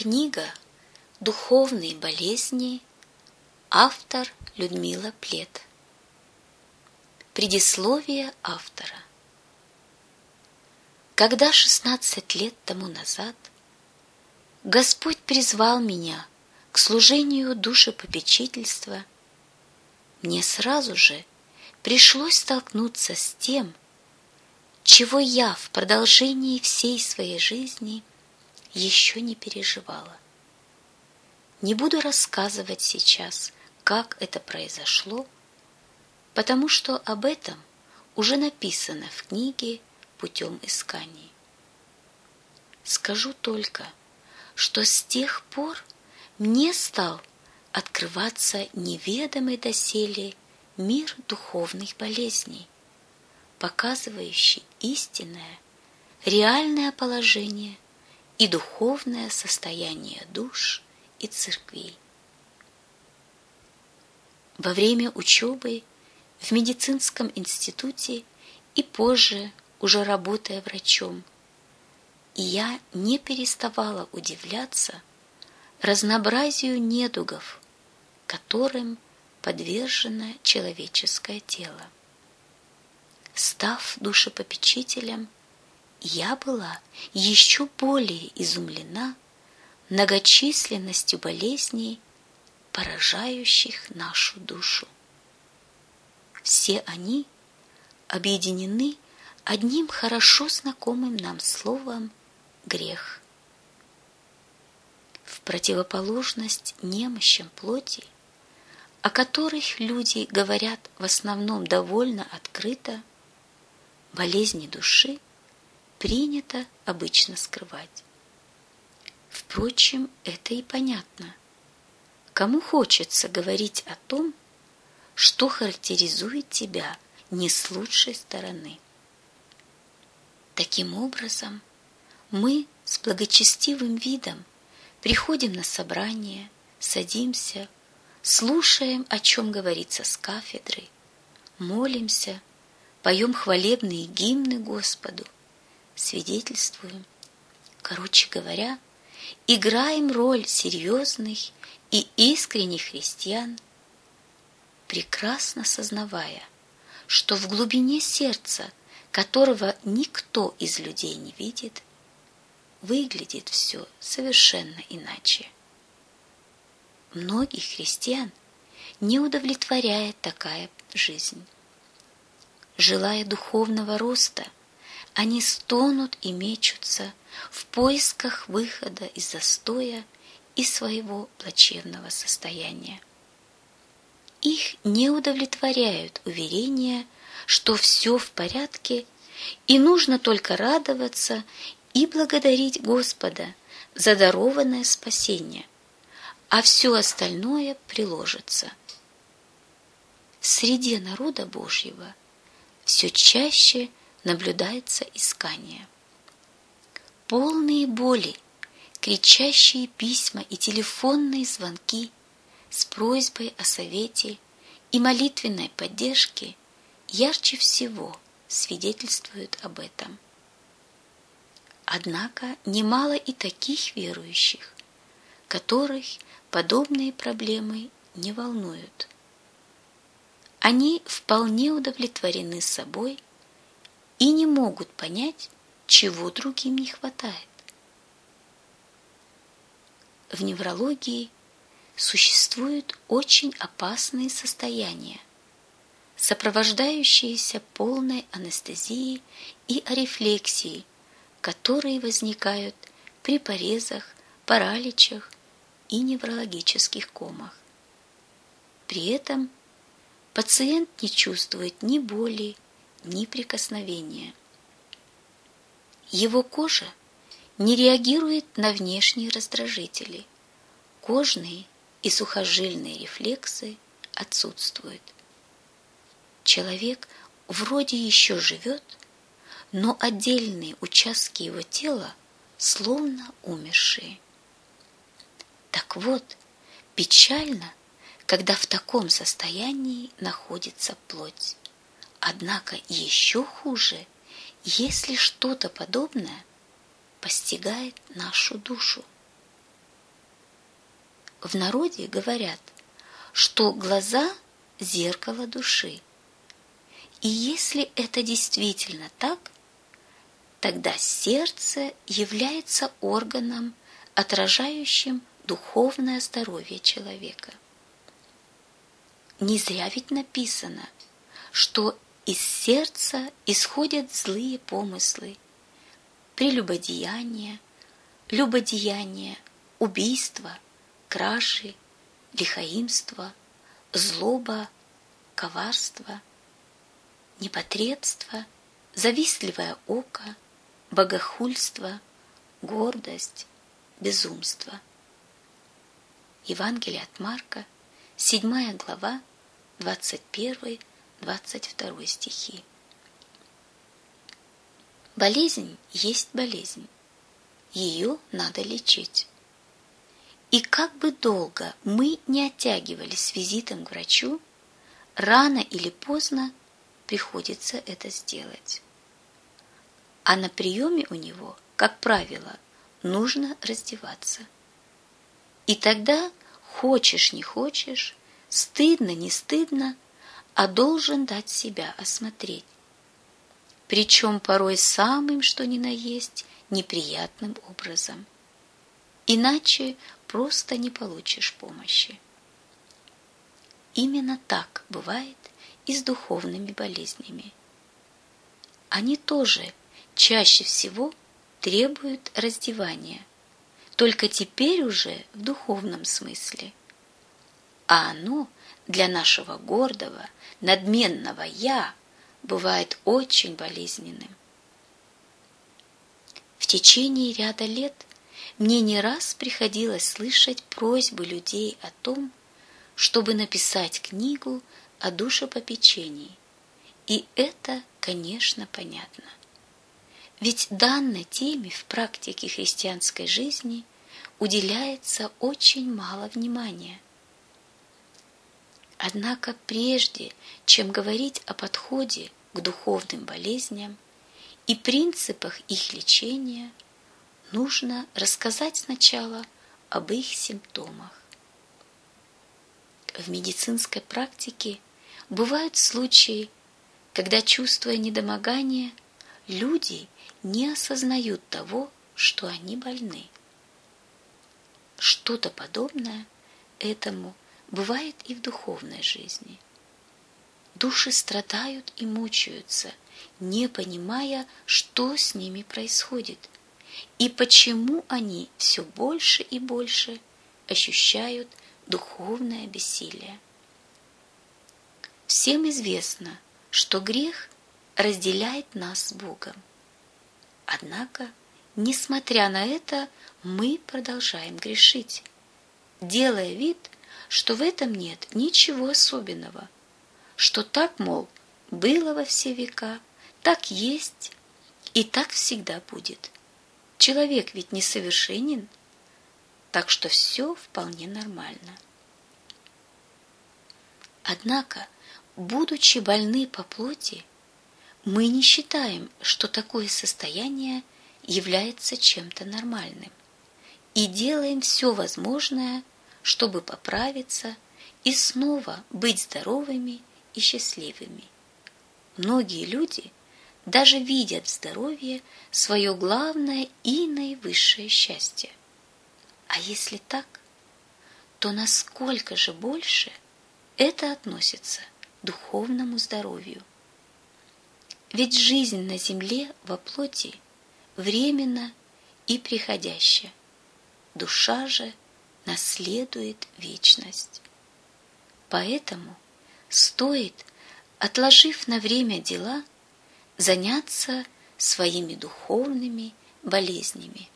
Книга «Духовные болезни», автор Людмила Плет. Предисловие автора. Когда шестнадцать лет тому назад Господь призвал меня к служению душепопечительства, мне сразу же пришлось столкнуться с тем, чего я в продолжении всей своей жизни еще не переживала. Не буду рассказывать сейчас, как это произошло, потому что об этом уже написано в книге «Путем исканий». Скажу только, что с тех пор мне стал открываться неведомый доселе мир духовных болезней, показывающий истинное, реальное положение и духовное состояние душ и церквей. Во время учебы в медицинском институте и позже, уже работая врачом, я не переставала удивляться разнообразию недугов, которым подвержено человеческое тело. Став душепопечителем, я была еще более изумлена многочисленностью болезней, поражающих нашу душу. Все они объединены одним хорошо знакомым нам словом «грех». В противоположность немощам плоти – о которых люди говорят в основном довольно открыто, болезни души принято обычно скрывать. Впрочем, это и понятно. Кому хочется говорить о том, что характеризует тебя не с лучшей стороны. Таким образом, мы с благочестивым видом приходим на собрание, садимся, слушаем, о чем говорится с кафедры, молимся, поем хвалебные гимны Господу, свидетельствуем. Короче говоря, играем роль серьезных и искренних христиан, прекрасно сознавая, что в глубине сердца, которого никто из людей не видит, выглядит все совершенно иначе. Многих христиан не удовлетворяет такая жизнь. Желая духовного роста, они стонут и мечутся в поисках выхода из застоя и своего плачевного состояния. Их не удовлетворяют уверения, что все в порядке и нужно только радоваться и благодарить Господа за дарованное спасение – а все остальное приложится. В среде народа Божьего все чаще наблюдается искание. Полные боли, кричащие письма и телефонные звонки с просьбой о совете и молитвенной поддержке ярче всего свидетельствуют об этом. Однако немало и таких верующих, которых подобные проблемы не волнуют. Они вполне удовлетворены собой и не могут понять, чего другим не хватает. В неврологии существуют очень опасные состояния, сопровождающиеся полной анестезией и арефлексией, которые возникают при порезах, параличах и неврологических комах. При этом пациент не чувствует ни боли, ни прикосновения. Его кожа не реагирует на внешние раздражители. Кожные и сухожильные рефлексы отсутствуют. Человек вроде еще живет, но отдельные участки его тела словно умершие. Так вот, печально, когда в таком состоянии находится плоть. Однако еще хуже, если что-то подобное постигает нашу душу. В народе говорят, что глаза – зеркало души. И если это действительно так, тогда сердце является органом, отражающим духовное здоровье человека. Не зря ведь написано, что из сердца исходят злые помыслы, прелюбодеяние, любодеяние, убийство, кражи, лихаимство, злоба, коварство, непотребство, завистливое око, богохульство, гордость, безумство. Евангелие от Марка, 7 глава, 21-22 стихи. Болезнь есть болезнь. Ее надо лечить. И как бы долго мы не оттягивались с визитом к врачу, рано или поздно приходится это сделать. А на приеме у него, как правило, нужно раздеваться. И тогда, хочешь не хочешь, стыдно не стыдно, а должен дать себя осмотреть. Причем порой самым, что ни на есть, неприятным образом. Иначе просто не получишь помощи. Именно так бывает и с духовными болезнями. Они тоже чаще всего требуют раздевания, только теперь уже в духовном смысле. А оно для нашего гордого, надменного «я» бывает очень болезненным. В течение ряда лет мне не раз приходилось слышать просьбы людей о том, чтобы написать книгу о душепопечении. И это, конечно, понятно. Ведь данной теме в практике христианской жизни уделяется очень мало внимания. Однако прежде, чем говорить о подходе к духовным болезням и принципах их лечения, нужно рассказать сначала об их симптомах. В медицинской практике бывают случаи, когда, чувствуя недомогание, люди – не осознают того, что они больны. Что-то подобное этому бывает и в духовной жизни. Души страдают и мучаются, не понимая, что с ними происходит и почему они все больше и больше ощущают духовное бессилие. Всем известно, что грех разделяет нас с Богом. Однако, несмотря на это, мы продолжаем грешить, делая вид, что в этом нет ничего особенного, что так, мол, было во все века, так есть и так всегда будет. Человек ведь несовершенен, так что все вполне нормально. Однако, будучи больны по плоти, мы не считаем, что такое состояние является чем-то нормальным, и делаем все возможное, чтобы поправиться и снова быть здоровыми и счастливыми. Многие люди даже видят в здоровье свое главное и наивысшее счастье. А если так, то насколько же больше это относится к духовному здоровью? Ведь жизнь на земле во плоти временна и приходящая. Душа же наследует вечность. Поэтому стоит, отложив на время дела, заняться своими духовными болезнями.